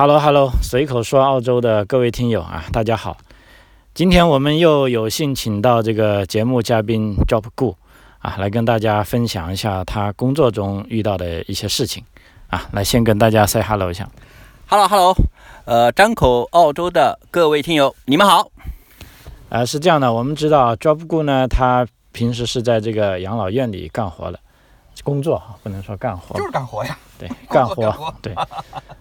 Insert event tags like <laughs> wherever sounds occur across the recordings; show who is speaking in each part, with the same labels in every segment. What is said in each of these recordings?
Speaker 1: Hello Hello，随口说澳洲的各位听友啊，大家好。今天我们又有幸请到这个节目嘉宾 Job Gu 啊，来跟大家分享一下他工作中遇到的一些事情啊。来，先跟大家 say hello 一下。
Speaker 2: Hello Hello，呃，张口澳洲的各位听友，你们好。
Speaker 1: 啊，是这样的，我们知道 Job Gu 呢，他平时是在这个养老院里干活的，工作不能说干活，
Speaker 3: 就是干活呀。
Speaker 1: 对，<laughs> 干活。对，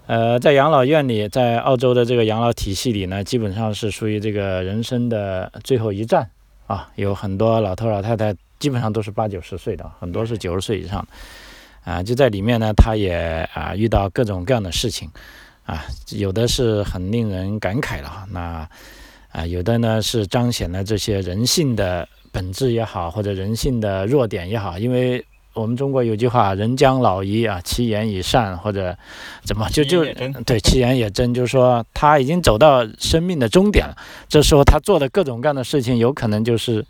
Speaker 1: 呃，在养老院里，在澳洲的这个养老体系里呢，基本上是属于这个人生的最后一站啊。有很多老头老太太，基本上都是八九十岁的，很多是九十岁以上啊。就在里面呢，他也啊遇到各种各样的事情啊，有的是很令人感慨的哈。那啊，有的呢是彰显了这些人性的本质也好，或者人性的弱点也好。因为我们中国有句话“人将老矣啊，其言已善”，或者怎么就就对，其言也真，就是说他已经走到生命的终点了。这时候他做的各种各样的事情，有可能就是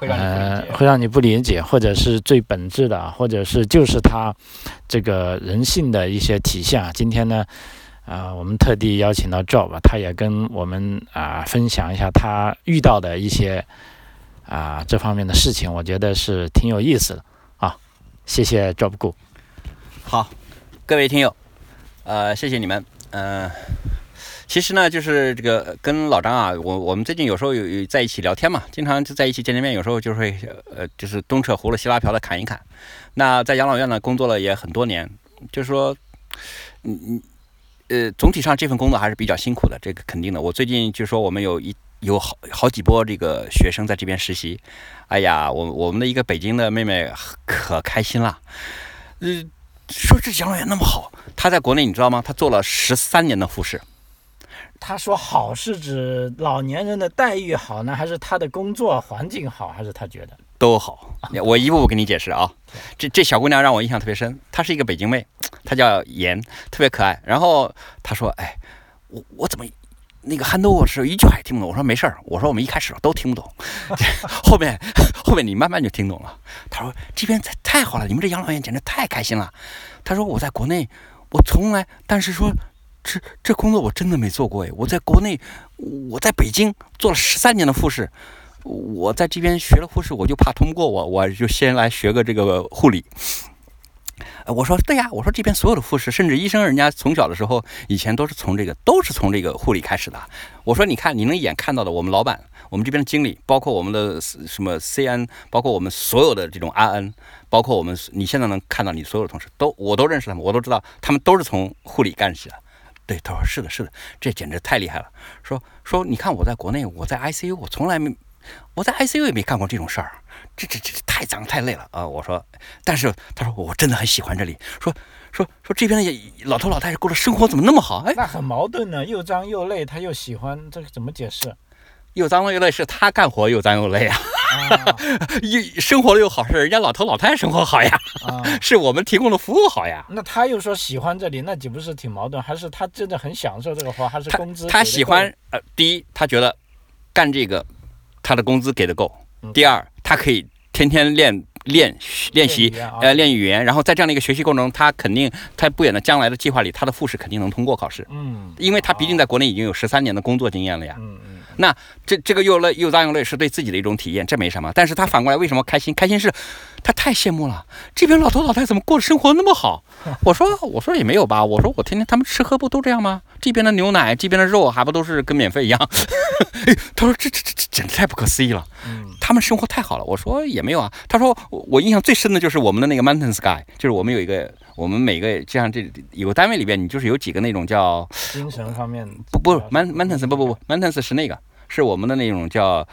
Speaker 3: 呃
Speaker 1: 会让你不理解，或者是最本质的，或者是就是他这个人性的一些体现啊。今天呢？啊，我们特地邀请到 Job，他也跟我们啊分享一下他遇到的一些啊这方面的事情，我觉得是挺有意思的啊。谢谢 Job Go。
Speaker 2: 好，各位听友，呃，谢谢你们。嗯，其实呢，就是这个跟老张啊，我我们最近有时候有有在一起聊天嘛，经常就在一起见见面，有时候就会呃，就是东扯葫芦西拉瓢的侃一侃。那在养老院呢，工作了也很多年，就是说，嗯嗯。呃，总体上这份工作还是比较辛苦的，这个肯定的。我最近就说我们有一有好好几波这个学生在这边实习，哎呀，我我们的一个北京的妹妹可开心了，呃，说这养老院那么好，她在国内你知道吗？她做了十三年的护士。
Speaker 1: 她说好是指老年人的待遇好呢，还是她的工作环境好，还是她觉得
Speaker 2: 都好？<laughs> 我一步步给你解释啊。这这小姑娘让我印象特别深，她是一个北京妹，她叫妍，特别可爱。然后她说：“哎，我我怎么那个憨豆我是一句话也听不懂？”我说：“没事儿，我说我们一开始都听不懂，后面后面你慢慢就听懂了。”他说：“这边太太好了，你们这养老院简直太开心了。”他说：“我在国内，我从来，但是说。”这这工作我真的没做过哎！我在国内，我在北京做了十三年的护士，我在这边学了护士，我就怕通不过我，我就先来学个这个护理。我说对呀，我说这边所有的护士，甚至医生，人家从小的时候以前都是从这个都是从这个护理开始的。我说你看，你能一眼看到的，我们老板，我们这边的经理，包括我们的什么 CN，包括我们所有的这种 RN，包括我们你现在能看到你所有的同事，都我都认识他们，我都知道他们都是从护理干起的。对，他说是的，是的，这简直太厉害了。说说，你看我在国内，我在 ICU，我从来没，我在 ICU 也没干过这种事儿，这这这太脏太累了啊！我说，但是他说我真的很喜欢这里。说说说这边的老头老太太过的生活怎么那么好？哎，
Speaker 1: 那很矛盾呢，又脏又累，他又喜欢，这个怎么解释？
Speaker 2: 又脏又累是他干活又脏又累啊，又生活的又好是人家老头老太太生活好呀，是我们提供的服务好呀。
Speaker 1: 那他又说喜欢这里，那岂不是挺矛盾？还是他真的很享受这个活，还是工资？
Speaker 2: 他喜欢呃，第一他觉得干这个他的工资给的够，第二他可以天天练练练习呃练语言，然后在这样的一个学习过程中，他肯定在不远的将来的计划里，他的复试肯定能通过考试。嗯，因为他毕竟在国内已经有十三年的工作经验了呀。嗯嗯。那这这个又累又脏又累，是对自己的一种体验，这没什么。但是他反过来为什么开心？开心是，他太羡慕了。这边老头老太怎么过的生活那么好？我说我说也没有吧。我说我天天他们吃喝不都这样吗？这边的牛奶，这边的肉还不都是跟免费一样？<laughs> 他说这这这这简直太不可思议了。他们生活太好了。我说也没有啊。他说我印象最深的就是我们的那个 Mountain Sky，就是我们有一个我们每个就像这有个单位里边，你就是有几个那种叫
Speaker 1: 精神方面
Speaker 2: 不不 Mountain 不不不 Mountains 是那个。是我们的那种叫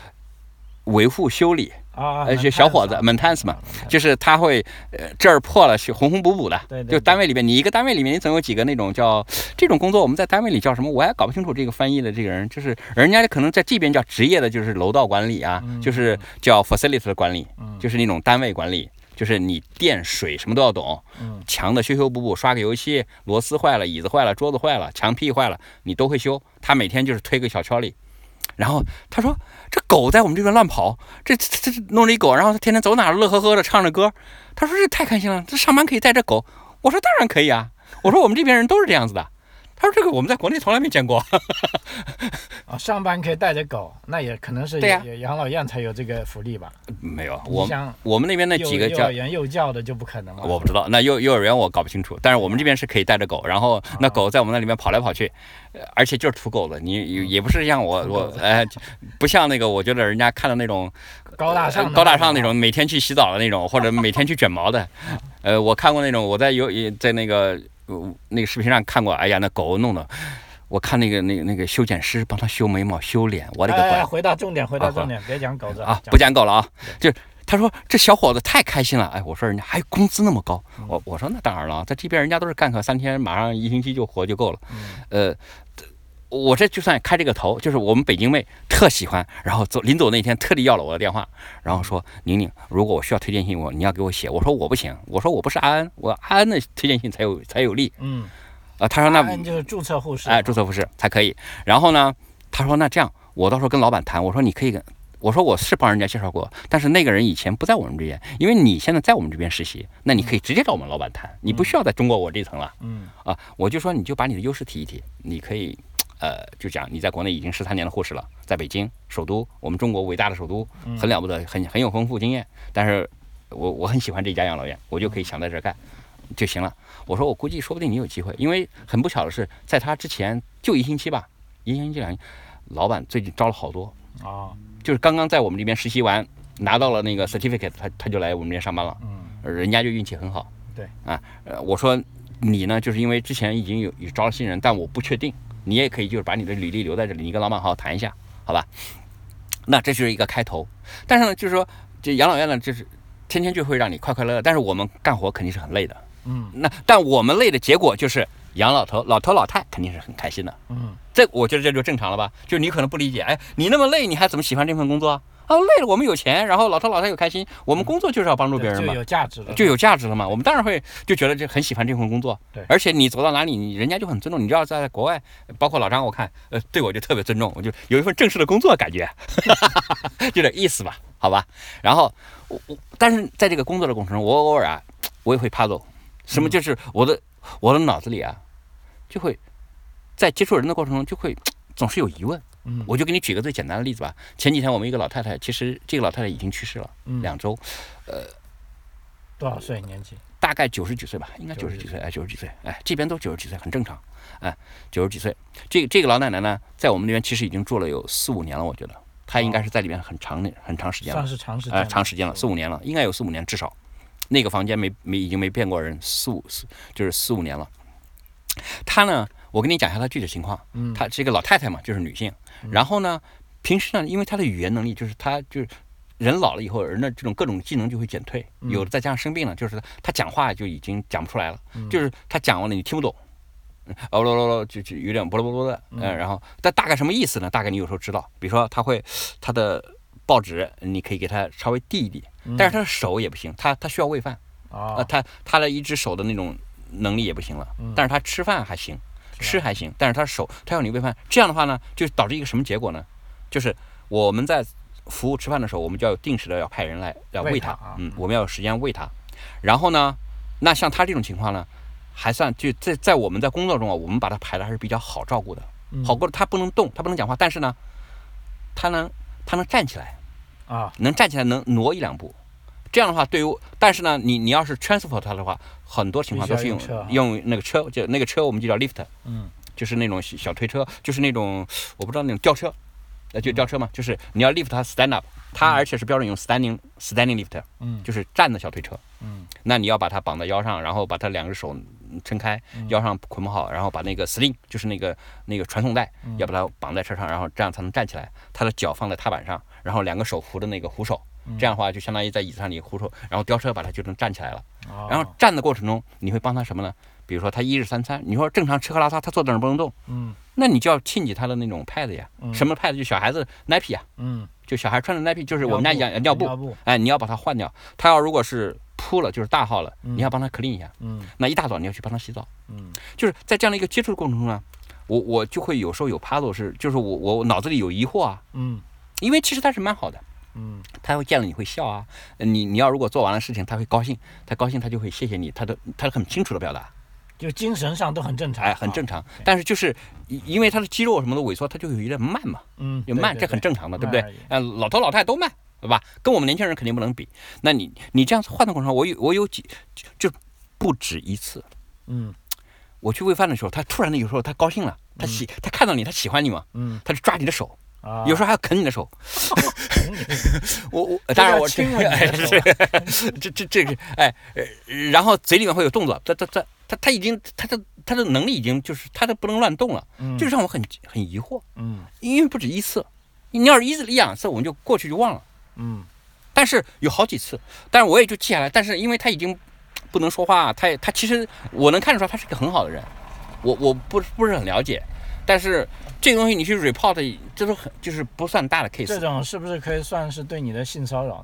Speaker 2: 维护修理
Speaker 1: 啊，
Speaker 2: 而且小伙子 maintenance 嘛，就是他会呃这儿破了去红红补补的。
Speaker 1: 对，
Speaker 2: 就单位里面，你一个单位里面，你总有几个那种叫这种工作，我们在单位里叫什么？我还搞不清楚这个翻译的这个人，就是人家可能在这边叫职业的，就是楼道管理啊，就是叫 facility 的管理，就是那种单位管理，就是你电水什么都要懂。墙的修修补补，刷个油漆，螺丝坏了，椅子坏了，桌子坏了，墙壁坏了，你都会修。他每天就是推个小敲里。然后他说：“这狗在我们这边乱跑，这这这弄了一狗，然后他天天走哪乐呵呵的唱着歌。他说这太开心了，这上班可以带着狗。我说当然可以啊，我说我们这边人都是这样子的。他说这个我们在国内从来没见过。
Speaker 1: 啊，<laughs> 上班可以带着狗，那也可能是养老院才有这个福利吧？
Speaker 2: 没有，我我们那边那几个叫
Speaker 1: 幼儿园幼教的就不可能了。
Speaker 2: 我不知道，那幼幼儿园我搞不清楚，但是我们这边是可以带着狗，然后那狗在我们那里面跑来跑去，呃而且就是土狗子，你也也不是像我我哎，不像那个我觉得人家看的那种
Speaker 1: 高大上
Speaker 2: 呃高大上那种，每天去洗澡的那种，或者每天去卷毛的，<laughs> 呃，我看过那种，我在有在那个呃那个视频上看过，哎呀，那狗弄的，我看那个那个那个修剪师帮他修眉毛、修脸，我的个
Speaker 1: 哎哎
Speaker 2: 乖。
Speaker 1: 回到重点，回到
Speaker 2: 啊
Speaker 1: 重点，别讲狗子
Speaker 2: 啊！不讲狗了啊，就他说这小伙子太开心了，哎，我说人家还工资那么高，我我说那当然了，在这边人家都是干个三天，马上一星期就活就够了，呃。我这就算开这个头，就是我们北京妹特喜欢，然后走临走那天特地要了我的电话，然后说宁宁，如果我需要推荐信，我你要给我写。我说我不行，我说我不是安安，我安安的推荐信才有才有力
Speaker 1: 嗯，
Speaker 2: 啊。他说那
Speaker 1: 那就是注册护士，
Speaker 2: 哎，注册护士才可以。然后呢，他说那这样，我到时候跟老板谈。我说你可以跟，我说我是帮人家介绍过，但是那个人以前不在我们这边，因为你现在在我们这边实习，那你可以直接找我们老板谈，你不需要在中国我这层了
Speaker 1: 嗯
Speaker 2: 啊。我就说你就把你的优势提一提，你可以。呃，就讲你在国内已经十三年的护士了，在北京首都，我们中国伟大的首都，很了不得，很很有丰富经验。但是我我很喜欢这家养老院，我就可以想在这儿干就行了。我说我估计说不定你有机会，因为很不巧的是，在他之前就一星期吧，一星期两星，老板最近招了好多，
Speaker 1: 啊，
Speaker 2: 就是刚刚在我们这边实习完，拿到了那个 certificate，他他就来我们这边上班了，
Speaker 1: 嗯
Speaker 2: 呃人家就运气很好。
Speaker 1: 对
Speaker 2: 啊，呃，我说你呢，就是因为之前已经有有招了新人，但我不确定，你也可以就是把你的履历留在这里，你跟老板好好谈一下，好吧？那这就是一个开头。但是呢，就是说这养老院呢，就是天天就会让你快快乐乐，但是我们干活肯定是很累的。
Speaker 1: 嗯
Speaker 2: 那但我们累的结果就是养老头、老头老太肯定是很开心的。
Speaker 1: 嗯，
Speaker 2: 这我觉得这就正常了吧？就是你可能不理解，哎，你那么累，你还怎么喜欢这份工作啊？啊，累了，我们有钱，然后老头老太又开心，我们工作就是要帮助别人嘛，
Speaker 1: 就有价值了，
Speaker 2: 就有价值了嘛。我们当然会就觉得这很喜欢这份工作，
Speaker 1: 对
Speaker 2: 而且你走到哪里，你人家就很尊重。你知道，在国外，包括老张，我看，呃，对我就特别尊重，我就有一份正式的工作感觉，<laughs> 有点意思吧？好吧。然后我我，但是在这个工作的过程中，我偶尔啊，我也会 puzzle，什么就是我的我的脑子里啊，就会在接触人的过程中就会总是有疑问。
Speaker 1: 嗯
Speaker 2: 我就给你举个最简单的例子吧。前几天我们一个老太太，其实这个老太太已经去世了，
Speaker 1: 嗯
Speaker 2: 两周，呃
Speaker 1: 多少岁年纪？
Speaker 2: 大概九十几岁吧，应该九十几岁，哎，九十几岁，哎，这边都九十几岁，很正常，哎，九十几岁。这这个老奶奶呢，在我们那边其实已经住了有四五年了，我觉得她应该是在里面很长的很长时间了
Speaker 1: 算，是长时间
Speaker 2: 长时间了，四五年了，应该有四五年至少。那个房间没没已经没变过人，四五四就是四五年了。她呢，我跟你讲一下她具体情况。
Speaker 1: 嗯
Speaker 2: 她是一个老太太嘛，就是女性。然后呢，平时呢，因为他的语言能力，就是他就是人老了以后，人的这种各种技能就会减退，
Speaker 1: 嗯
Speaker 2: 有的再加上生病了，就是他讲话就已经讲不出来了，
Speaker 1: 嗯
Speaker 2: 就是他讲完了你听不懂。嗯哦咯咯咯，就就有点不啰不啰的，嗯，然后但大概什么意思呢？大概你有时候知道，比如说他会他的报纸，你可以给他稍微递一递，但是他的手也不行，他他需要喂饭，呃，
Speaker 1: 嗯哦，
Speaker 2: 他他的一只手的那种能力也不行了，
Speaker 1: 嗯
Speaker 2: 但是他吃饭还行，吃还行，但是他手他要你喂饭，这样的话呢，就导致一个什么结果呢？就是我们在服务吃饭的时候，我们就要定时的要派人来要喂他嗯，我们要有时间喂他，然后呢，那像他这种情况呢，还算就在在我们在工作中啊，我们把他排的还是比较好照顾的，
Speaker 1: 嗯
Speaker 2: 好过他不能动，他不能讲话，但是呢，他能他能站起来。
Speaker 1: 啊，
Speaker 2: 能站起来，能挪一两步。这样的话，对于但是呢，你你要是 transport 它的话，很多情况都是用
Speaker 1: 用
Speaker 2: 那个车，就那个车我们就叫 lift，
Speaker 1: 嗯。
Speaker 2: 就是那种小小推车，就是那种我不知道那种吊车，呃，就吊车嘛，就是你要 lift 它 stand up，它而且是标准用 standing standing lift，
Speaker 1: 嗯。
Speaker 2: 就是站的小推车。
Speaker 1: 嗯。
Speaker 2: 那你要把它绑在腰上，然后把它两只手撑开，
Speaker 1: 嗯。
Speaker 2: 腰上捆绑好，然后把那个 sling，就是那个那个传送带，
Speaker 1: 嗯。
Speaker 2: 要把它绑在车上，然后这样才能站起来。他的脚放在踏板上，然后两个手扶着那个扶手，
Speaker 1: 嗯。
Speaker 2: 这样的话就相当于在椅子上你扶手，然后吊车把它就能站起来了。
Speaker 1: 哦。
Speaker 2: 然后站的过程中，你会帮他什么呢？比如说他一日三餐，你说正常吃喝拉撒，他坐在那儿不能动，
Speaker 1: 嗯。
Speaker 2: 那你就要沁起他的那种 pad 呀，
Speaker 1: 嗯。
Speaker 2: 什么 pad 就小孩子 nappy 呀，
Speaker 1: 嗯，
Speaker 2: 就小孩穿的 nappy，就是我们家养尿布，
Speaker 1: 尿布，
Speaker 2: 哎，你要把它换掉。他要如果是铺了，就是大号了，
Speaker 1: 嗯。
Speaker 2: 你要帮他 clean 一下。
Speaker 1: 嗯。
Speaker 2: 那一大早你要去帮他洗澡，
Speaker 1: 嗯。
Speaker 2: 就是在这样的一个接触的过程中呢，我我就会有时候有 puzzle 是，就是我我脑子里有疑惑啊，
Speaker 1: 嗯。
Speaker 2: 因为其实他是蛮好的，
Speaker 1: 嗯。
Speaker 2: 他会见了你会笑啊，呃你你要如果做完了事情他会高兴，他高兴他就会谢谢你，他的他很清楚的表达，
Speaker 1: 就精神上都很正常，
Speaker 2: 哎，很正
Speaker 1: 常。
Speaker 2: 但是就是因因为他的肌肉什么的萎缩，他就有一点慢嘛，
Speaker 1: 嗯，
Speaker 2: 有慢，这很正常的，对不对？嗯，老头老太太都慢，对吧？跟我们年轻人肯定不能比。那你你这样子换的过程中，我有我有几就就不止一次。
Speaker 1: 嗯
Speaker 2: 我去喂饭的时候，他突然的有时候他高兴了，他喜他看到你，他喜欢你嘛，
Speaker 1: 嗯
Speaker 2: 他就抓你的手，
Speaker 1: 啊，
Speaker 2: 有时候还要啃你的手。我我当然我 <laughs>
Speaker 1: 这
Speaker 2: 这这这个哎，呃然后嘴里面会有动作，他他他他他已经他的他的能力已经就是他都不能乱动了，
Speaker 1: 嗯
Speaker 2: 这让我很很疑惑，
Speaker 1: 嗯
Speaker 2: 因为不止一次，你要是一次一两次我们就过去就忘了，
Speaker 1: 嗯。
Speaker 2: 但是有好几次，但是我也就记下来，但是因为他已经不能说话，他也他其实我能看得出来他是个很好的人，我我不不是很了解，但是这个东西你去 report 这都很就是不算大的 case，
Speaker 1: 这种是不是可以算是对你的性骚扰？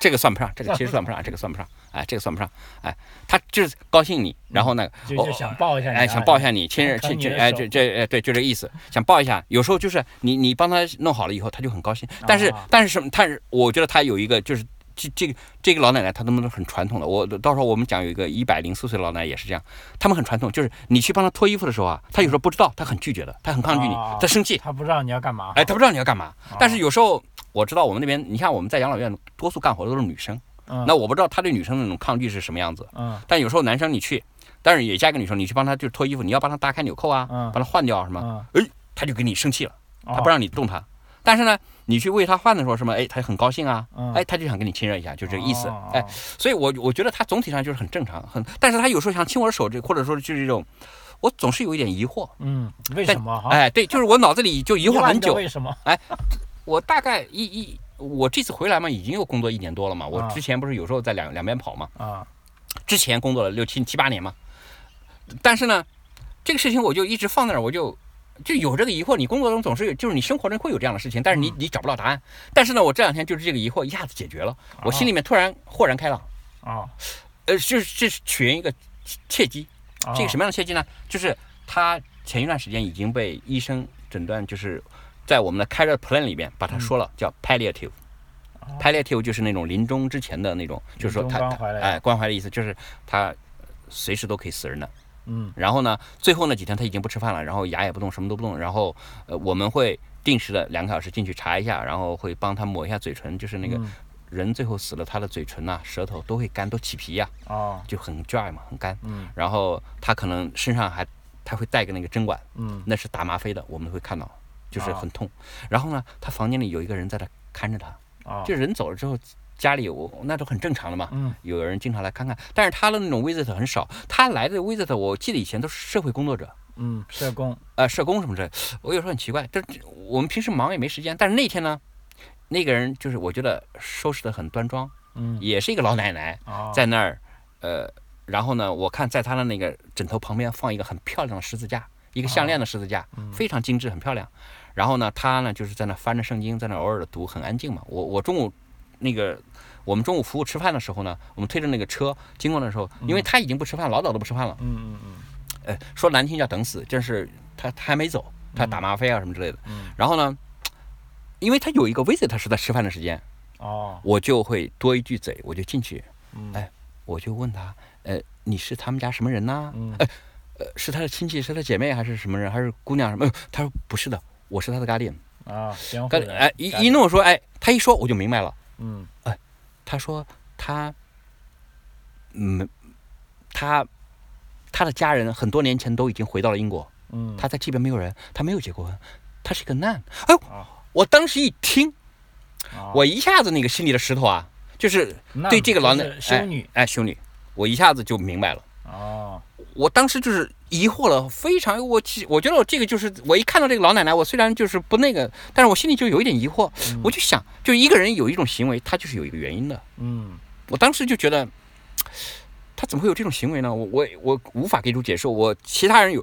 Speaker 2: 这个算不上，这个其实算不上，这个算不上，哎，这个算不上，哎，他就是高兴你，然后呢，哦
Speaker 1: 就就想抱一下你，
Speaker 2: 哎，想抱一下你，亲热，亲亲，哎，这这，哎，对，就这个意思，想抱一下。有时候就是你你帮他弄好了以后，他就很高兴。但是
Speaker 1: 啊
Speaker 2: 但是什么？他是我觉得他有一个就是这这个这个老奶奶，她能不能很传统的？我到时候我们讲有一个一百零四岁的老奶奶也是这样，他们很传统，就是你去帮她脱衣服的时候啊，她有时候不知道，她很拒绝的，她很抗拒你
Speaker 1: 啊，
Speaker 2: 她生气，
Speaker 1: 她不知道你要干嘛。
Speaker 2: 哎，她不知道你要干嘛。
Speaker 1: 啊
Speaker 2: 但是有时候我知道我们那边，你看我们在养老院多数干活的都是女生，
Speaker 1: 嗯
Speaker 2: 那我不知道她对女生的那种抗拒是什么样子。
Speaker 1: 嗯
Speaker 2: 但有时候男生你去，但是也加一个女生，你去帮她就是脱衣服，你要帮她搭开纽扣啊，
Speaker 1: 嗯
Speaker 2: 帮她换掉啊什么，
Speaker 1: 哎，
Speaker 2: 她就给你生气了，
Speaker 1: 哦
Speaker 2: 她不让你动她。但是呢，你去喂它饭的时候什么，哎，它很高兴啊，
Speaker 1: 嗯
Speaker 2: 哎，它就想跟你亲热一下，就这个意思
Speaker 1: 哦，
Speaker 2: 哎，所以我我觉得它总体上就是很正常，很，但是它有时候想亲我的手，这或者说就是这种，我总是有一点疑惑，
Speaker 1: 嗯，为什么哈？
Speaker 2: 哎，对，就是我脑子里就疑惑很久，
Speaker 1: 为什么？
Speaker 2: 哎我大概一一。我这次回来嘛，已经又工作一年多了嘛。我
Speaker 1: 啊
Speaker 2: 之前不是有时候在两两边跑嘛，
Speaker 1: 啊，
Speaker 2: 之前工作了六七七八年嘛，但是呢，这个事情我就一直放那儿，我就就有这个疑惑。你工作中总是有，就是你生活中会有这样的事情，但是你你找不到答案。但是呢，我这两天就是这个疑惑一下子解决了，我心里面突然豁然开朗。
Speaker 1: 啊，
Speaker 2: 呃，就是这是取源一个契机，
Speaker 1: 啊
Speaker 2: 这个什么样的契机呢？就是他前一段时间已经被医生诊断，就是在我们的 care plan 里面把它说了，叫 palliative。palliative 就是那种临终之前的那种，就是说他哎关怀的意思，就是他随时都可以死人的。
Speaker 1: 嗯
Speaker 2: 然后呢，最后那几天他已经不吃饭了，然后牙也不动，什么都不动。然后呃，我们会定时的两个小时进去查一下，然后会帮他抹一下嘴唇，就是那个
Speaker 1: 嗯
Speaker 2: 人最后死了，他的嘴唇呐、舌头都会干，都起皮呀、
Speaker 1: 哦
Speaker 2: 就很 dry 嘛，很干。
Speaker 1: 嗯
Speaker 2: 然后他可能身上还他会带个那个针管，
Speaker 1: 嗯
Speaker 2: 那是打吗啡的，我们会看到，就是
Speaker 1: 啊
Speaker 2: 很痛。然后呢，他房间里有一个人在那看着他，
Speaker 1: 哦
Speaker 2: 就人走了之后，家里有那都很正常的嘛。
Speaker 1: 嗯。
Speaker 2: 有人经常来看看，但是他的那种 visit 很少，他来的 visit 我记得以前都是社会工作者，
Speaker 1: 嗯，社工。
Speaker 2: 呃，社工什么之类。的。我有时候很奇怪，但我们平时忙也没时间，但是那天呢，那个人就是我觉得收拾的很端庄，
Speaker 1: 嗯。
Speaker 2: 也是一个老奶奶，
Speaker 1: 哦。
Speaker 2: 在那儿，呃，然后呢，我看在她的那个枕头旁边放一个很漂亮的十字架，一个项链的十字架，非常精致，很漂亮。然后呢，她呢就是在那翻着圣经，在那偶尔的读，很安静嘛。我我中午那个我们中午服务吃饭的时候呢，我们推着那个车经过的时候，因为他已经不吃饭，老早都不吃饭了，
Speaker 1: 嗯嗯嗯。
Speaker 2: 呃，说难听叫等死，就是他他还没走，他打吗啡啊什么之类的。
Speaker 1: 嗯。
Speaker 2: 然后呢，因为他有一个 visit 是在吃饭的时间，
Speaker 1: 哦。
Speaker 2: 我就会多一句嘴，我就进去，
Speaker 1: 嗯。
Speaker 2: 哎，我就问他，呃，你是他们家什么人呐、
Speaker 1: 嗯。
Speaker 2: 呃，呃，是他的亲戚，是他姐妹，还是什么人，还是姑娘什么？呃他说不是的，我是他的
Speaker 1: 监护人。
Speaker 2: 干哎，一一弄说，哎，他一说我就明白了。
Speaker 1: 嗯
Speaker 2: 他说他，嗯，他他的家人很多年前都已经回到了英国，
Speaker 1: 嗯，
Speaker 2: 他在这边没有人，他没有结过婚，他是一个男。哎我当时一听，
Speaker 1: 啊
Speaker 2: 我一下子那个心里的石头啊，就是对这个老奶
Speaker 1: 就是修女
Speaker 2: 哎修女，我一下子就明白了。
Speaker 1: 哦
Speaker 2: 我当时就是疑惑了，非常我其我觉得我这个就是我一看到这个老奶奶，我虽然就是不那个，但是我心里就有一点疑惑，
Speaker 1: 嗯
Speaker 2: 我就想，就一个人有一种行为，他就是有一个原因的。
Speaker 1: 嗯
Speaker 2: 我当时就觉得，他怎么会有这种行为呢？我我我无法给出解释。我其他人有，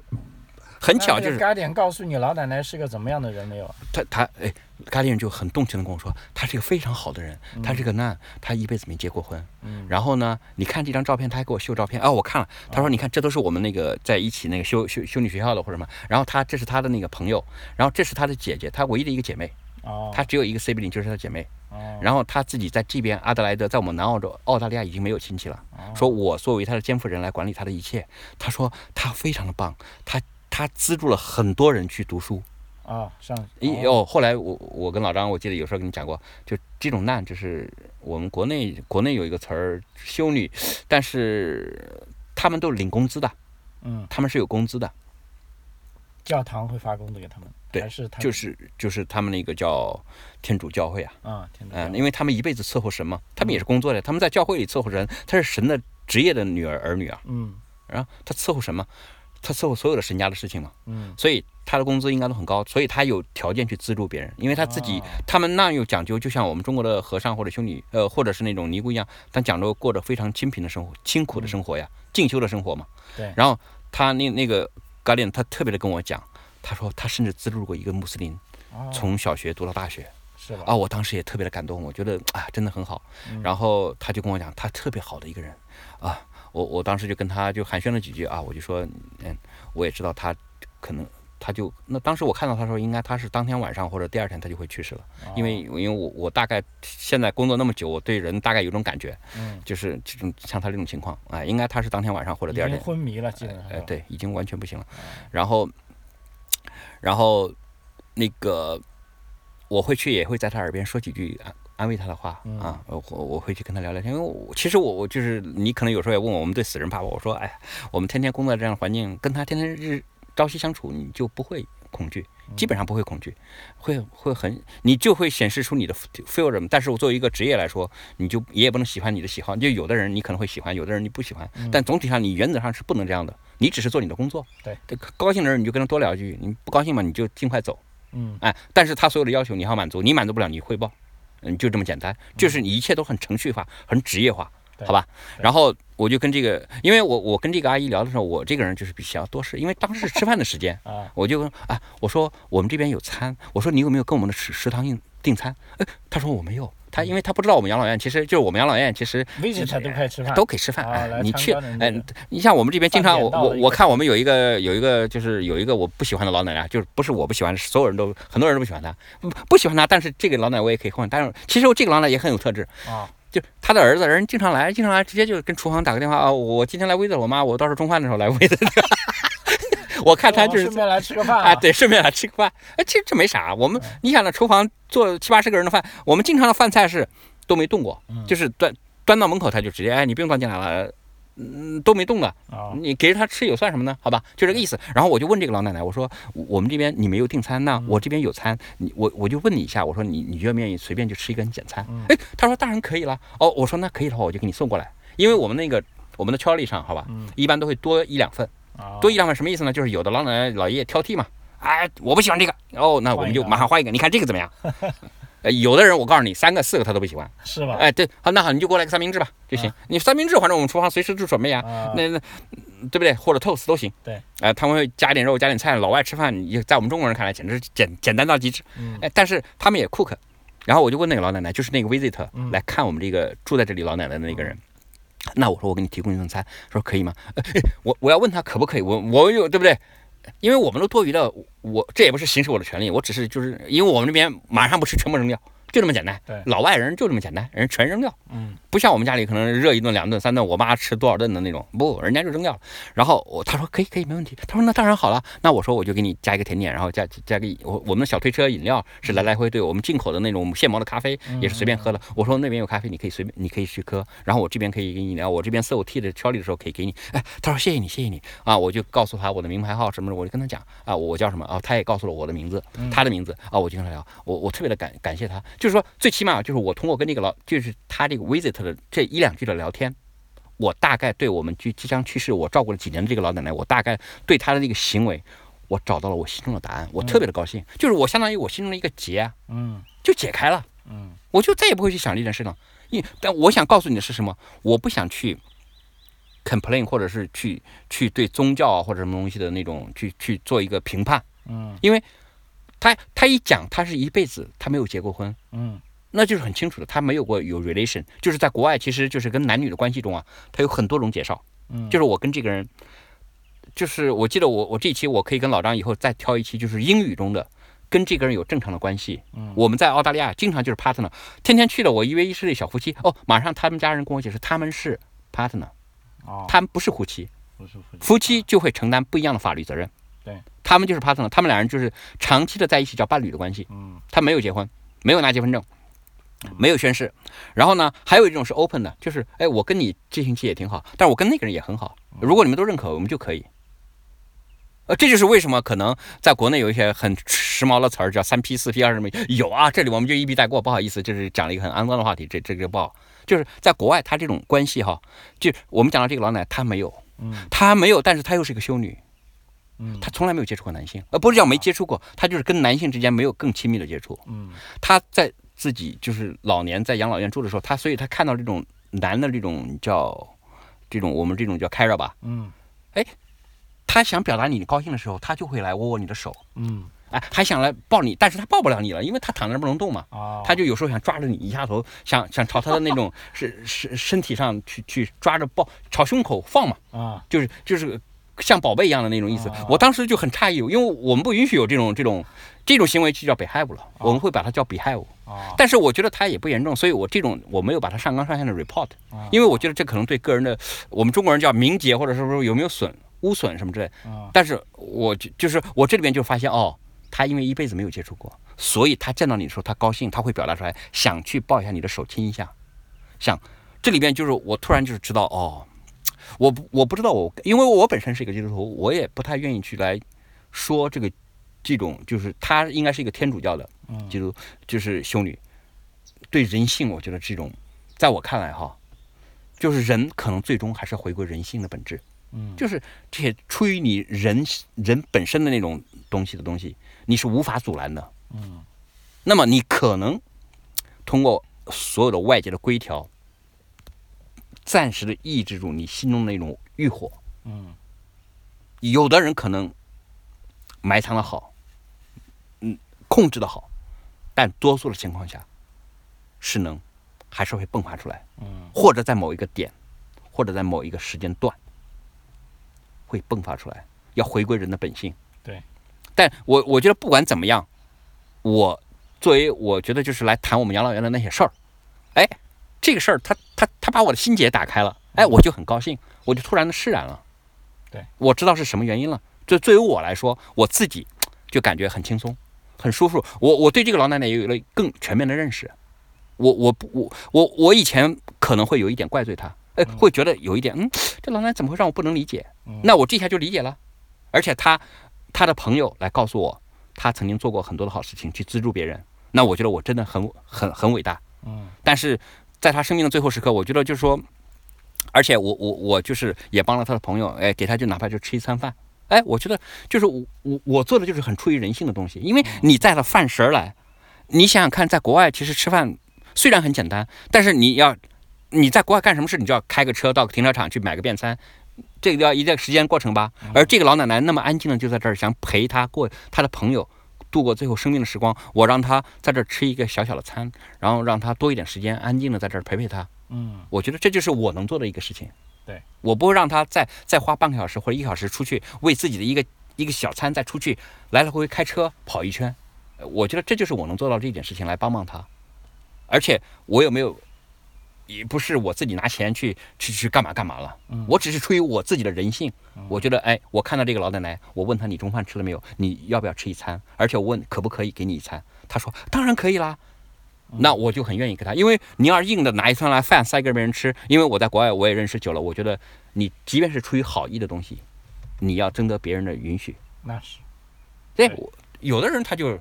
Speaker 2: 很巧就是
Speaker 1: 该点告诉你老奶奶是个怎么样的人没有？
Speaker 2: 他他哎，咖喱人就很动情的跟我说，他是个非常好的人，他是个男，他一辈子没结过婚。
Speaker 1: 嗯
Speaker 2: 然后呢，你看这张照片，他还给我秀照片。哦，我看了，他说你看这都是我们那个在一起那个修修修女学校的或者什么。然后他这是他的那个朋友，然后这是他的姐姐，他唯一的一个姐妹。
Speaker 1: 哦，
Speaker 2: 她只有一个 sibling，就是她姐妹。
Speaker 1: 哦，
Speaker 2: 然后她自己在这边阿德莱德，在我们南澳洲、澳大利亚已经没有亲戚了。说我作为她的监护人来管理她的一切。她说她非常的棒，她她资助了很多人去读书。
Speaker 1: 啊，上
Speaker 2: 一哦，后来我我跟老张，我记得有时候跟你讲过，就这种难，就是我们国内国内有一个词儿修女，但是他们都领工资的，
Speaker 1: 嗯，
Speaker 2: 他们是有工资的，
Speaker 1: 教堂会发工资给他们，
Speaker 2: 对
Speaker 1: 还是他
Speaker 2: 就是就是他们那个叫天主教会啊，
Speaker 1: 啊，天主
Speaker 2: 嗯、因为他们一辈子伺候神嘛，他们也是工作的，他们在教会里伺候神，他是神的职业的女儿儿女啊，
Speaker 1: 嗯。
Speaker 2: 然后他伺候神嘛，他伺候所有的神家的事情嘛，
Speaker 1: 嗯
Speaker 2: 所以他的工资应该都很高，所以他有条件去资助别人，因为他自己、
Speaker 1: 哦
Speaker 2: 他们那有讲究，就像我们中国的和尚或者修女，呃，或者是那种尼姑一样，他讲究过着非常清贫的生活、清苦的生活呀，进修的生活嘛。
Speaker 1: 对
Speaker 2: 然后他那那个 Guardian 他特别的跟我讲，他说他甚至资助过一个穆斯林，
Speaker 1: 哦
Speaker 2: 从小学读到大学。
Speaker 1: 是吧？
Speaker 2: 啊，我当时也特别的感动，我觉得啊，真的很好。
Speaker 1: 嗯
Speaker 2: 然后他就跟我讲，他特别好的一个人啊，我我当时就跟他就寒暄了几句啊，我就说，嗯，我也知道他可能。他就那当时我看到他说，应该他是当天晚上或者第二天他就会去世了，因为因为我我大概现在工作那么久，我对人大概有种感觉，
Speaker 1: 嗯，
Speaker 2: 就是这种像他这种情况，哎，应该他是当天晚上或者第二天，
Speaker 1: 昏迷了，基本上
Speaker 2: 哎，对，已经完全不行了。然后，然后那个我会去，也会在他耳边说几句安安慰他的话、
Speaker 1: 嗯
Speaker 2: 啊。我我我会去跟他聊聊天，因为我其实我我就是你可能有时候也问我，我们对死人怕不？我说，哎呀，我们天天工作这样的环境，跟他天天日朝夕相处，你就不会恐惧。基本上不会恐惧，会会很，你就会显示出你的 feel 但是我作为一个职业来说，你就你也不能喜欢你的喜好，就有的人你可能会喜欢，有的人你不喜欢，但总体上你原则上是不能这样的，你只是做你的工作。
Speaker 1: 对，
Speaker 2: 高兴的人你就跟他多聊一句，你不高兴嘛你就尽快走。
Speaker 1: 嗯
Speaker 2: 哎，但是他所有的要求你要满足，你满足不了你汇报，嗯，就这么简单，就是你一切都很程序化，很职业化，好吧？然后我就跟这个，因为我我跟这个阿姨聊的时候，我这个人就是比较多事，因为当时是吃饭的时间，
Speaker 1: 啊
Speaker 2: 我就问啊，我说我们这边有餐，我说你有没有跟我们的食食堂订订餐？哎，她说我没有，他因为他不知道我们养老院其实就是我们养老院其实
Speaker 1: ，visitor 都可以吃饭，
Speaker 2: 都可以吃饭，你去，你像我们这边经常我我我看我们有一个有一个就是有一个我不喜欢的老奶奶，就是不是我不喜欢，所有人都很多人都不喜欢她，不不喜欢她，但是这个老奶奶我也可以换，但是其实我这个老奶奶也很有特质，
Speaker 1: 啊，
Speaker 2: 就她的儿子人经常来，经常来，直接就跟厨房打个电话啊，我今天来喂的我妈，我到时候中饭的时候来威德。<laughs> <laughs> 我看他就是
Speaker 1: 顺便来吃个饭
Speaker 2: 啊，，对，顺便来吃个饭。哎，其实这没啥。我们你想那厨房做七八十个人的饭，我们经常的饭菜是都没动过，
Speaker 1: 嗯
Speaker 2: 就是端端到门口他就直接哎，你不用端进来了。嗯，都没动的，
Speaker 1: 啊，
Speaker 2: 你给着他吃有算什么呢？好吧，就这个意思。然后我就问这个老奶奶，我说我们这边你没有订餐呢，我这边有餐，你我我就问你一下，我说你你愿不愿意随便就吃一根简餐？
Speaker 1: 嗯
Speaker 2: 哎，他说当然可以了。哦，我说那可以的话，我就给你送过来，因为我们那个我们的 trolley 上，好吧，
Speaker 1: 嗯
Speaker 2: 一般都会多一两份。
Speaker 1: 啊
Speaker 2: 多一两份什么意思呢？就是有的老奶奶老爷爷挑剔嘛，哎，我不喜欢这个，哦，那我们就马上换一个，你看这个怎么样？呃，<laughs> 有的人我告诉你，三个四个他都不喜欢，
Speaker 1: 是吧？
Speaker 2: 哎，对，好，那好，你就给我来个三明治吧就行。你三明治，反正我们厨房随时就准备啊，
Speaker 1: 啊，
Speaker 2: 那那对不对？或者 toast 都行。
Speaker 1: 对，
Speaker 2: 呃，他们会加点肉，加点菜。老外吃饭，也在我们中国人看来简直是简简单到极致。
Speaker 1: 嗯
Speaker 2: 哎，但是他们也 cook。然后我就问那个老奶奶，就是那个 visit
Speaker 1: 嗯
Speaker 2: 来看我们这个住在这里老奶奶的那个人。那我说我给你提供一顿餐，说可以吗？呃我我要问他可不可以，我我有对不对？因为我们都多余的，我这也不是行使我的权利，我只是就是因为我们这边马上不吃，全部扔掉，就这么简单。
Speaker 1: 对
Speaker 2: 老外人就这么简单，人全扔掉。
Speaker 1: 嗯
Speaker 2: 不像我们家里可能热一顿、两顿、三顿，我妈吃多少顿的那种，不，人家就扔掉了。然后我他说可以可以没问题，他说那当然好了，那我说我就给你加一个甜点，然后加加个我我们的小推车饮料是来来回对，我们进口的那种现磨的咖啡也是随便喝的。我说那边有咖啡，你可以随便你可以去喝，然后我这边可以给你饮料，我这边 serve tea 的调理的时候可以给你。哎，他说谢谢你谢谢你啊，我就告诉他我的名牌号什么的，我就跟他讲啊我叫什么啊，他也告诉了我的名字，他的名字啊，我就跟他聊，我我特别的感感谢他，就是说最起码就是我通过跟那个老就是他这个 visit 的这一两句的聊天，我大概对我们即即将去世我照顾了几年的这个老奶奶，我大概对她的那个行为，我找到了我心中的答案，我特别的高兴，就是我相当于我心中的一个结啊，
Speaker 1: 嗯
Speaker 2: 就解开了，
Speaker 1: 嗯
Speaker 2: 我就再也不会去想这件事了。因但我想告诉你的是什么？我不想去 complain，或者是去去对宗教啊或者什么东西的那种去去做一个评判，
Speaker 1: 嗯
Speaker 2: 因为他他一讲他是一辈子他没有结过婚，
Speaker 1: 嗯
Speaker 2: 那就是很清楚的，他没有过有 relation，就是在国外其实就是跟男女的关系中啊，他有很多种介绍，
Speaker 1: 嗯，
Speaker 2: 就是我跟这个人，就是我记得我我这一期我可以跟老张以后再挑一期，就是英语中的跟这个人有正常的关系。
Speaker 1: 嗯
Speaker 2: 我们在澳大利亚经常就是 partner，天天去了，我以为是对小夫妻，哦，马上他们家人跟我解释，他们是 partner，
Speaker 1: 哦，
Speaker 2: 他们不是夫妻，
Speaker 1: 不是夫妻，
Speaker 2: 夫妻就会承担不一样的法律责任。
Speaker 1: 对，
Speaker 2: 他们就是 partner，他们两人就是长期的在一起叫伴侣的关系，
Speaker 1: 嗯
Speaker 2: 他没有结婚，没有拿结婚证，没有宣誓。然后呢，还有一种是 open 的，就是哎，我跟你这星期也挺好，但是我跟那个人也很好。如果你们都认可，我们就可以。呃，这就是为什么可能在国内有一些很时髦的词儿叫三 P、四 P 二什么有啊，这里我们就一笔带过，不好意思，就是讲了一个很肮脏的话题，这这个不好。就是在国外，他这种关系哈，就我们讲到这个老奶，她没有，
Speaker 1: 嗯
Speaker 2: 她没有，但是她又是一个修女，
Speaker 1: 嗯
Speaker 2: 她从来没有接触过男性，呃，不是叫没接触过，她就是跟男性之间没有更亲密的接触。
Speaker 1: 嗯
Speaker 2: 她在自己就是老年在养老院住的时候，他所以他看到这种男的这种叫这种我们这种叫 care 吧，
Speaker 1: 嗯。
Speaker 2: 她想表达你高兴的时候，他就会来握握你的手，
Speaker 1: 嗯。
Speaker 2: 哎，还想来抱你，但是他抱不了你了，因为他躺在那儿不能动嘛。
Speaker 1: 啊，
Speaker 2: 他就有时候想抓着你一下头，想想朝他的那种是 <laughs> 身身体上去去抓着抱，朝胸口放嘛，
Speaker 1: 啊。
Speaker 2: 就是就是像宝贝一样的那种意思
Speaker 1: 啊。
Speaker 2: 我当时就很诧异，因为我们不允许有这种这种这种行为就叫 behave 了，我们会把它叫 behave。
Speaker 1: 啊，
Speaker 2: 但是我觉得它也不严重，所以我这种我没有把它上纲上线的 report，
Speaker 1: 啊
Speaker 2: 因为我觉得这可能对个人的，我们中国人叫名节或者是说有没有损污损什么之类。
Speaker 1: 啊
Speaker 2: 但是我就就是我这里边就发现哦，他因为一辈子没有接触过，所以他见到你的时候他高兴，他会表达出来，想去抱一下你的手亲一下，想这里边就是我突然就是知道哦，我不我不知道我因为我本身是一个基督徒，我也不太愿意去来说这个这种就是他应该是一个天主教的
Speaker 1: 嗯
Speaker 2: 基督就是修女，对人性我觉得这种在我看来哈，就是人可能最终还是回归人性的本质。
Speaker 1: 嗯
Speaker 2: 就是这些出于你人人本身的那种东西的东西，你是无法阻拦的。
Speaker 1: 嗯
Speaker 2: 那么你可能通过所有的外界的规条，暂时的抑制住你心中的那种欲火。
Speaker 1: 嗯
Speaker 2: 有的人可能埋藏的好，嗯，控制的好，但多数的情况下是能还是会迸发出来。
Speaker 1: 嗯
Speaker 2: 或者在某一个点，或者在某一个时间段，会迸发出来，要回归人的本性。
Speaker 1: 对，
Speaker 2: 但我我觉得不管怎么样，我作为我觉得就是来谈我们养老院的那些事儿，哎，这个事儿他他他把我的心结打开了，哎，我就很高兴，我就突然的释然了。
Speaker 1: 对，
Speaker 2: 我知道是什么原因了。这对于我来说，我自己就感觉很轻松，很舒服。我我对这个老奶奶也有了更全面的认识。我我不我我我以前可能会有一点怪罪她，哎，会觉得有一点，嗯，这老奶奶怎么会让我不能理解？
Speaker 1: 嗯
Speaker 2: 那我这下就理解了。而且她她的朋友来告诉我，她曾经做过很多的好事情，去资助别人。那我觉得我真的很很很伟大。
Speaker 1: 嗯
Speaker 2: 但是在他生命的最后时刻，我觉得就是说，而且我我我就是也帮了他的朋友，哎，给他就哪怕就吃一餐饭，哎，我觉得就是我我我做的就是很出于人性的东西，因为你带了饭食儿来，你想想看，在国外其实吃饭虽然很简单，但是你要你在国外干什么事，你就要开个车到个停车场去买个便餐，这个要一个时间过程吧。而这个老奶奶那么安静的就在这儿，想陪她过她的朋友度过最后生命的时光，我让他在这儿吃一个小小的餐，然后让他多一点时间安静的在这儿陪陪他。
Speaker 1: 嗯
Speaker 2: 我觉得这就是我能做的一个事情。
Speaker 1: 对，
Speaker 2: 我不会让他再再花半个小时或者一个小时出去为自己的一个一个小餐再出去来来回回开车跑一圈。呃我觉得这就是我能做到这一点事情来帮帮他，而且我有没有，也不是我自己拿钱去去去干嘛干嘛了，
Speaker 1: 嗯
Speaker 2: 我只是出于我自己的人性，我觉得哎，我看到这个老奶奶，我问她你中饭吃了没有？你要不要吃一餐？而且我问可不可以给你一餐，她说当然可以啦。那我就很愿意给她，因为你要是硬的拿一餐来饭塞给别人吃，因为我在国外我也认识久了，我觉得你即便是出于好意的东西，你要征得别人的允许。
Speaker 1: 那是
Speaker 2: 对，我有的人他就，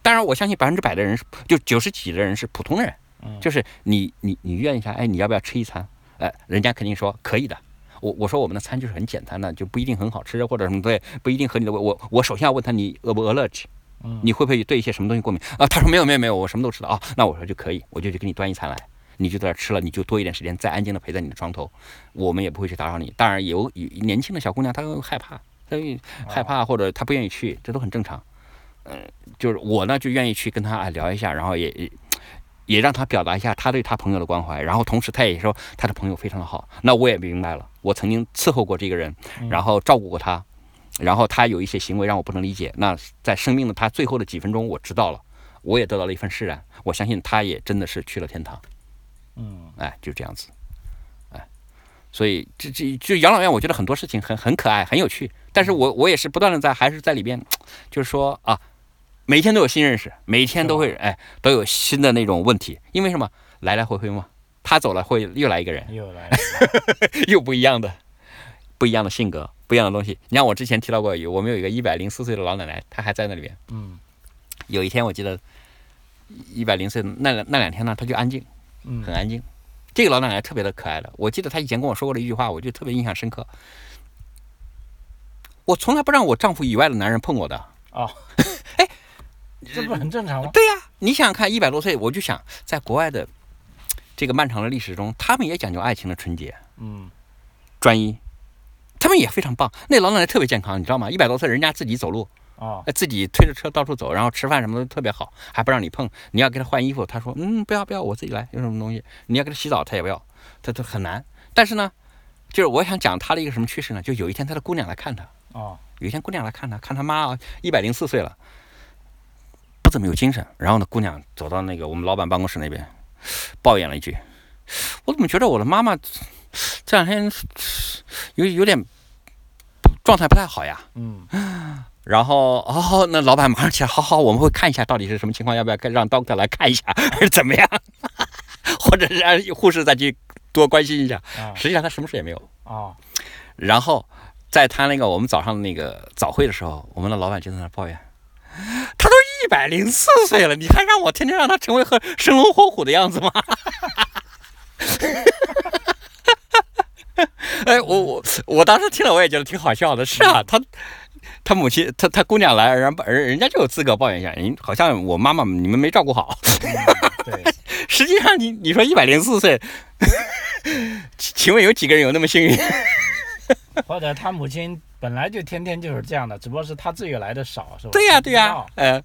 Speaker 2: 当然我相信百分之百的人是，就九十几的人是普通人，
Speaker 1: 嗯
Speaker 2: 就是你你你愿意下，哎，你要不要吃一餐？哎，人家肯定说可以的。我我说我们的餐就是很简单的，就不一定很好吃或者什么对，不一定和你的胃。我我首先要问他你饿不 allergy，
Speaker 1: 嗯
Speaker 2: 你会不会对一些什么东西过敏啊？他说没有没有没有，我什么都吃的啊。那我说就可以，我就去给你端一餐来，你就在这吃了，你就多一点时间再安静的陪在你的床头，我们也不会去打扰你。当然有有年轻的小姑娘她会害怕，她会害怕或者她不愿意去，这都很正常。呃，就是我呢就愿意去跟她啊聊一下，然后也也也让他表达一下他对他朋友的关怀，然后同时他也说他的朋友非常的好。那我也明白了，我曾经伺候过这个人，然后照顾过他，然后他有一些行为让我不能理解。那在生命的他最后的几分钟，我知道了，我也得到了一份释然。我相信他也真的是去了天堂。
Speaker 1: 嗯，
Speaker 2: 哎，就这样子，哎，所以这这就养老院，我觉得很多事情很很可爱，很有趣。但是我我也是不断的在还是在里边，就是说啊，每天都有新认识，每天都会哎都有新的那种问题，因为什么来来回回嘛，他走了会又来一个人，
Speaker 1: 又来了，<laughs>
Speaker 2: 又不一样的，不一样的性格，不一样的东西。你像我之前提到过，有我们有一个一百零四岁的老奶奶，她还在那里边。
Speaker 1: 嗯
Speaker 2: 有一天我记得一百零岁那两那两天呢，她就安静，
Speaker 1: 嗯
Speaker 2: 很安静。这个老奶奶特别的可爱的，我记得她以前跟我说过的一句话，我就特别印象深刻。我从来不让我丈夫以外的男人碰我的。
Speaker 1: 哦，
Speaker 2: 哎，<laughs>
Speaker 1: 这不是很正常吗？
Speaker 2: 对呀、你想想看，一百多岁，我就想在国外的这个漫长的历史中，他们也讲究爱情的纯洁、
Speaker 1: 嗯
Speaker 2: 专一，他们也非常棒。那老奶奶特别健康，你知道吗？一百多岁，人家自己走路，
Speaker 1: 哦
Speaker 2: 呃自己推着车到处走，然后吃饭什么的特别好，还不让你碰。你要给他换衣服，他说嗯不要不要，我自己来，有什么东西。你要给他洗澡，他也不要，他他很难。但是呢，就是我想讲他的一个什么趋势呢？就有一天他的姑娘来看他，
Speaker 1: 哦
Speaker 2: 有一天姑娘来看他，看他妈啊一百零四岁了，不怎么有精神。然后呢，姑娘走到那个我们老板办公室那边，抱怨了一句：“我怎么觉得我的妈妈这两天有有点状态不太好呀？”
Speaker 1: 嗯
Speaker 2: 然后哦，那老板马上起来，好好，我们会看一下到底是什么情况，要不要让 doctor 来看一下，还是怎么样，<laughs> 或者是让护士再去多关心一下。
Speaker 1: 啊
Speaker 2: 实际上他什么事也没有。
Speaker 1: 哦
Speaker 2: 然后在他那个我们早上的那个早会的时候，我们的老板就在那抱怨，他都一百零四岁了，你还让我天天让他成为和生龙活虎的样子吗？<laughs> 哎，我我我当时听了，我也觉得挺好笑的。是啊，他他母亲他他姑娘来，人人人家就有资格抱怨一下，人好像我妈妈你们没照顾好。
Speaker 1: 对，<laughs>
Speaker 2: 实际上你你说一百零四岁，<laughs> 请请问有几个人有那么幸运？
Speaker 1: 或者他母亲本来就天天就是这样的，只不过是他自己来的少，是吧？
Speaker 2: 对呀、对呀、呃，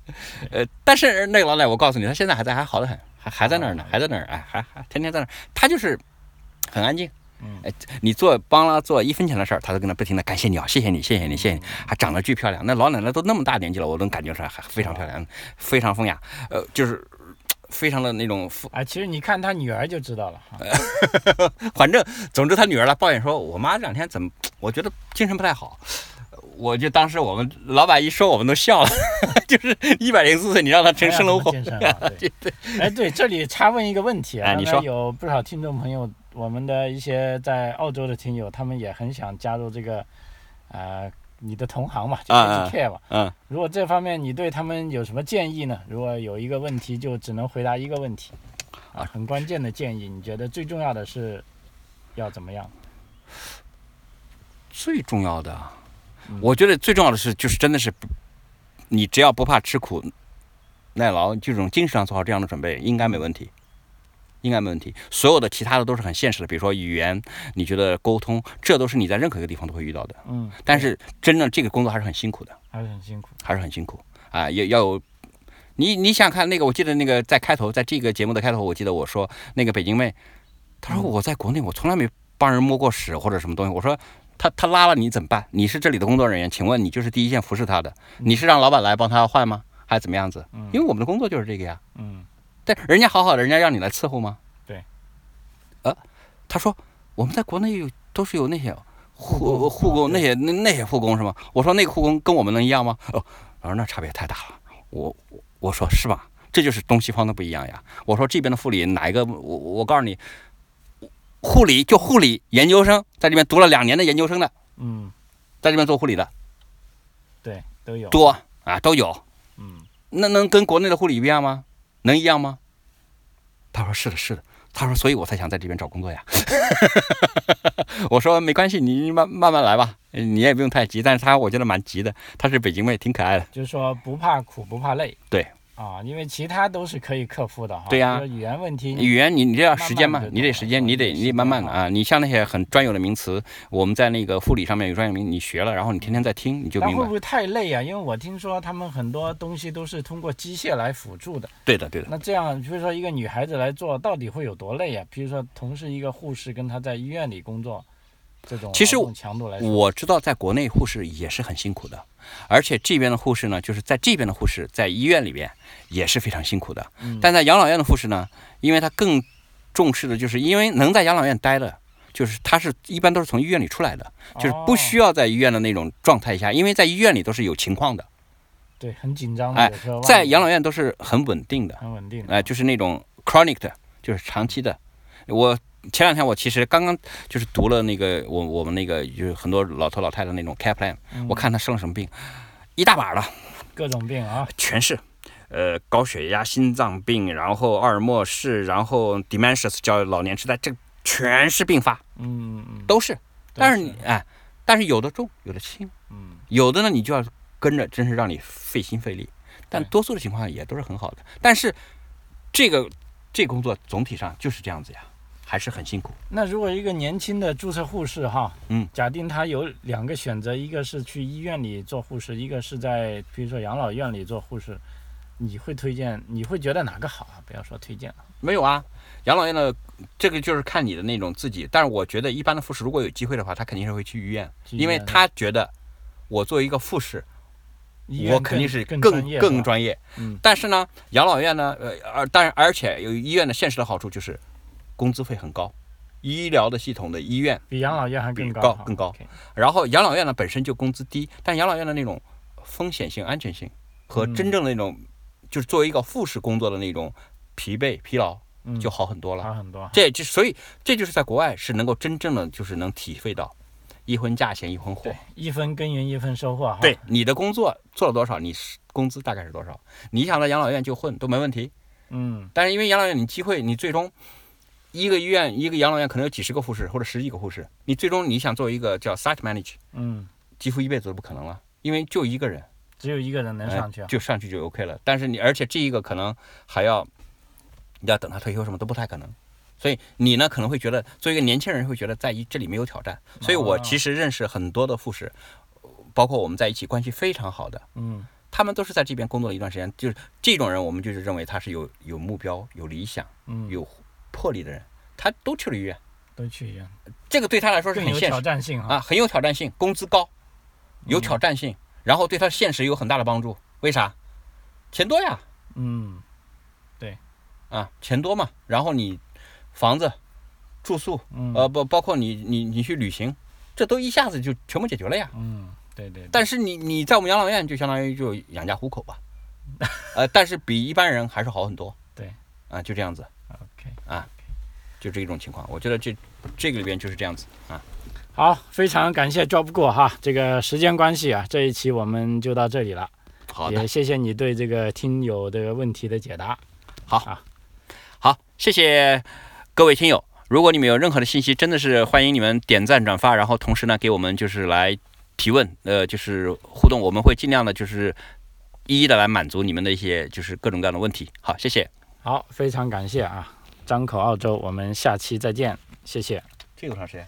Speaker 2: 呃，但是那个老奶，我告诉你，她现在还在，还好得很，还还在那儿呢，还在那儿，哎，还还天天在那儿，她就是很安静。
Speaker 1: 嗯
Speaker 2: 哎，你做帮了做一分钱的事儿，她都跟他不停的感谢你啊，谢谢你，谢谢你，谢谢你，还长得巨漂亮。那老奶奶都那么大年纪了，我能感觉出来，还非常漂亮，非常风雅，呃，就是非常的那种富。
Speaker 1: 啊，其实你看他女儿就知道了哈。<laughs>
Speaker 2: 反正总之，他女儿来抱怨说，我妈这两天怎么，我觉得精神不太好。我就当时我们老板一说，我们都笑了，<laughs> 就是一百零四岁，你让他成生龙活虎 <laughs>
Speaker 1: 对对。哎，对，这里插问一个问题啊，
Speaker 2: 哎你说
Speaker 1: 有不少听众朋友，我们的一些在澳洲的听友，他们也很想加入这个，呃，你的同行嘛，就 Care 嘛。
Speaker 2: 嗯，
Speaker 1: 如果这方面你对他们有什么建议呢？如果有一个问题，就只能回答一个问题，啊，很关键的建议，你觉得最重要的是要怎么样？
Speaker 2: 最重要的我觉得最重要的是，就是真的是，你只要不怕吃苦耐劳，这种精神上做好这样的准备，应该没问题，应该没问题。所有的其他的都是很现实的，比如说语言，你觉得沟通，这都是你在任何一个地方都会遇到的。
Speaker 1: 嗯，
Speaker 2: 但是真正这个工作还是很辛苦的，
Speaker 1: 还是很辛苦。
Speaker 2: 还是很辛苦啊，要要有。你你想想看那个，我记得那个在开头，在这个节目的开头，我记得我说那个北京妹，她说
Speaker 1: 嗯
Speaker 2: 我在国内我从来没帮人摸过屎或者什么东西。我说她她拉了你怎么办？你是这里的工作人员，请问你就是第一线服侍他的，你是让老板来帮他换吗？还是怎么样子？
Speaker 1: 嗯
Speaker 2: 因为我们的工作就是这个呀。
Speaker 1: 嗯
Speaker 2: 但人家好好的，人家让你来伺候吗？
Speaker 1: 对。
Speaker 2: 呃，他说我们在国内有都是有那些护
Speaker 1: 护
Speaker 2: 护工那些那那些护工是吗？我说那个护工跟我们能一样吗？哦，我说那差别太大了。我我我说是吧？这就是东西方的不一样呀。我说这边的护理哪一个？我我告诉你，护理就护理研究生在这边读了两年的研究生的，
Speaker 1: 嗯，
Speaker 2: 在这边做护理的
Speaker 1: 对，都有。
Speaker 2: 多啊都有。
Speaker 1: 嗯
Speaker 2: 那能跟国内的护理一样吗？能一样吗？他说是的，是的。他说，所以我才想在这边找工作呀。<laughs> 我说没关系，你你慢慢慢来吧，你也不用太急。但是他我觉得蛮急的，他是北京妹，挺可爱的。
Speaker 1: 就是说不怕苦不怕累。
Speaker 2: 对。
Speaker 1: 啊，因为其他都是可以克服的哈。
Speaker 2: 对呀
Speaker 1: 语言问题，
Speaker 2: 语言你你这要时间嘛
Speaker 1: 慢慢，
Speaker 2: 你得时间，你得你得慢慢的啊。你像那些很专有的名词，我们在那个护理上面有专有名，你学了，然后你天天在听，你就明白
Speaker 1: 会不。会太累啊？因为我听说他们很多东西都是通过机械来辅助的。
Speaker 2: 对的，对的。
Speaker 1: 那这样，比如说一个女孩子来做，到底会有多累啊？比如说，同是一个护士，跟她在医院里工作，这种
Speaker 2: 其实
Speaker 1: 劳动强度来说，
Speaker 2: 我知道在国内护士也是很辛苦的，而且这边的护士呢，就是在这边的护士在医院里边也是非常辛苦的。
Speaker 1: 嗯。
Speaker 2: 但在养老院的护士呢，因为他更重视的就是，因为能在养老院待的，就是他是一般都是从医院里出来的，就是不需
Speaker 1: 要
Speaker 2: 要在医院的那种状态下，因为在医院里都是有情况的，
Speaker 1: 对很紧张的，
Speaker 2: 哎在养老院都是很稳定的，
Speaker 1: 很稳定，
Speaker 2: 哎、就是那种 chronic 的，就是长期的。我前两天我其实刚刚就是读了那个我我们那个就是很多老头老太太那种 care plan，、
Speaker 1: 嗯。
Speaker 2: 我看他生了什么病，一大把了，
Speaker 1: 各种病啊，
Speaker 2: 全是，呃，高血压、心脏病，然后阿尔默氏，然后 dementia 叫老年痴呆，这全是并发，
Speaker 1: 嗯嗯，
Speaker 2: 都是。但是你哎，但是有的重，有的轻，
Speaker 1: 嗯。
Speaker 2: 有的呢你就要跟着，真是让你费心费力。但多数的情况下也都是很好的。但是这个这工作总体上就是这样子呀，还是很辛苦。
Speaker 1: 那如果一个年轻的注册护士哈，
Speaker 2: 嗯，
Speaker 1: 假定他有两个选择，一个是去医院里做护士，一个是在比如说养老院里做护士，你会推荐？你会觉得哪个好啊？不要说推荐了，
Speaker 2: 没有啊，养老院的这个就是看你的那种自己。但是我觉得一般的护士如果有机会的话，他肯定是会去医院，因为他觉得我作为一个护士，我肯定是
Speaker 1: 更
Speaker 2: 更
Speaker 1: 专业
Speaker 2: 更专业。
Speaker 1: 嗯
Speaker 2: 但是呢，养老院呢，呃，而但是而且有医院的现实的好处就是工资费很高，医疗的系统的医院，
Speaker 1: 比养老院还更高
Speaker 2: 更高然后养老院呢本身就工资低，但养老院的那种风险性、安全性和
Speaker 1: 嗯
Speaker 2: 真正的那种，就是作为一个护士工作的那种疲惫、疲劳
Speaker 1: 嗯
Speaker 2: 就好很多了。
Speaker 1: 好很多。
Speaker 2: 这就所以这就是在国外是能够真正的就是能体会到一分价钱一分货。，
Speaker 1: 一分耕耘一分收获哈。
Speaker 2: 对，你的工作做了多少，你是工资大概是多少？你想在养老院就混都没问题，
Speaker 1: 嗯
Speaker 2: 但是因为养老院你机会，你最终一个医院一个养老院可能有几十个护士或者十几个护士，你最终你想做一个叫 site manager，
Speaker 1: 嗯，
Speaker 2: 几乎一辈子都不可能了，因为就一个人
Speaker 1: 只有一个人能
Speaker 2: 哎
Speaker 1: 上去啊。
Speaker 2: 就上去就 OK 了。但是你而且这一个可能还要你要等他退休什么都不太可能。所以你呢可能会觉得，作为一个年轻人会觉得在一这里没有挑战。所以我
Speaker 1: 哦
Speaker 2: 其实认识很多的护士，包括我们在一起关系非常好的，
Speaker 1: 嗯
Speaker 2: 他们都是在这边工作了一段时间，就是这种人，我们就是认为他是有有目标、有理想、
Speaker 1: 嗯，
Speaker 2: 有魄力的人，他都去了医院，
Speaker 1: 都去医院，
Speaker 2: 这个对他来说是
Speaker 1: 更有挑
Speaker 2: 很现实
Speaker 1: 战性哈。
Speaker 2: 啊，很有挑战性，工资高，有
Speaker 1: 嗯
Speaker 2: 挑战性，然后对他现实有很大的帮助。为啥？钱多呀，
Speaker 1: 嗯对
Speaker 2: 啊，钱多嘛，然后你房子、住宿，
Speaker 1: 嗯
Speaker 2: 呃，不包括你你你去旅行，这都一下子就全部解决了呀。
Speaker 1: 嗯，对对。对
Speaker 2: 但是你你在我们养老院就相当于就养家糊口吧，<laughs> 呃，但是比一般人还是好很多。
Speaker 1: 对，
Speaker 2: 啊，就这样子，
Speaker 1: OK，
Speaker 2: 就这种情况。我觉得这这个里边就是这样子啊。
Speaker 1: 好，非常感谢 Job 过哈，这个时间关系啊，这一期我们就到这里了。
Speaker 2: 好的
Speaker 1: 也，谢谢你对这个听友的问题的解答。
Speaker 2: 好啊好，谢谢各位听友。如果你们有任何的信息，真的是欢迎你们点赞转发，然后同时呢给我们就是来提问，呃，就是互动，我们会尽量的就是一一的来满足你们的一些就是各种各样的问题。好，谢谢。
Speaker 1: 好，非常感谢啊，张口澳洲，我们下期再见，谢谢。
Speaker 2: 这个多长时间？